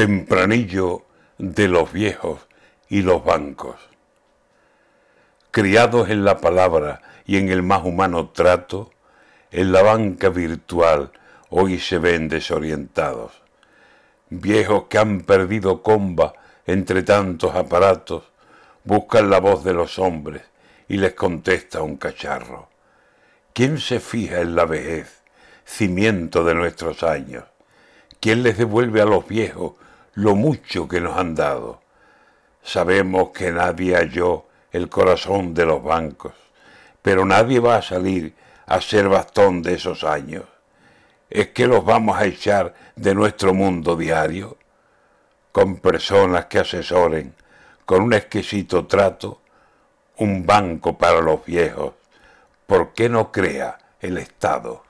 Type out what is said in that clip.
tempranillo de los viejos y los bancos. Criados en la palabra y en el más humano trato, en la banca virtual hoy se ven desorientados. Viejos que han perdido comba entre tantos aparatos, buscan la voz de los hombres y les contesta un cacharro. ¿Quién se fija en la vejez, cimiento de nuestros años? ¿Quién les devuelve a los viejos lo mucho que nos han dado? Sabemos que nadie halló el corazón de los bancos, pero nadie va a salir a ser bastón de esos años. ¿Es que los vamos a echar de nuestro mundo diario? Con personas que asesoren, con un exquisito trato, un banco para los viejos. ¿Por qué no crea el Estado?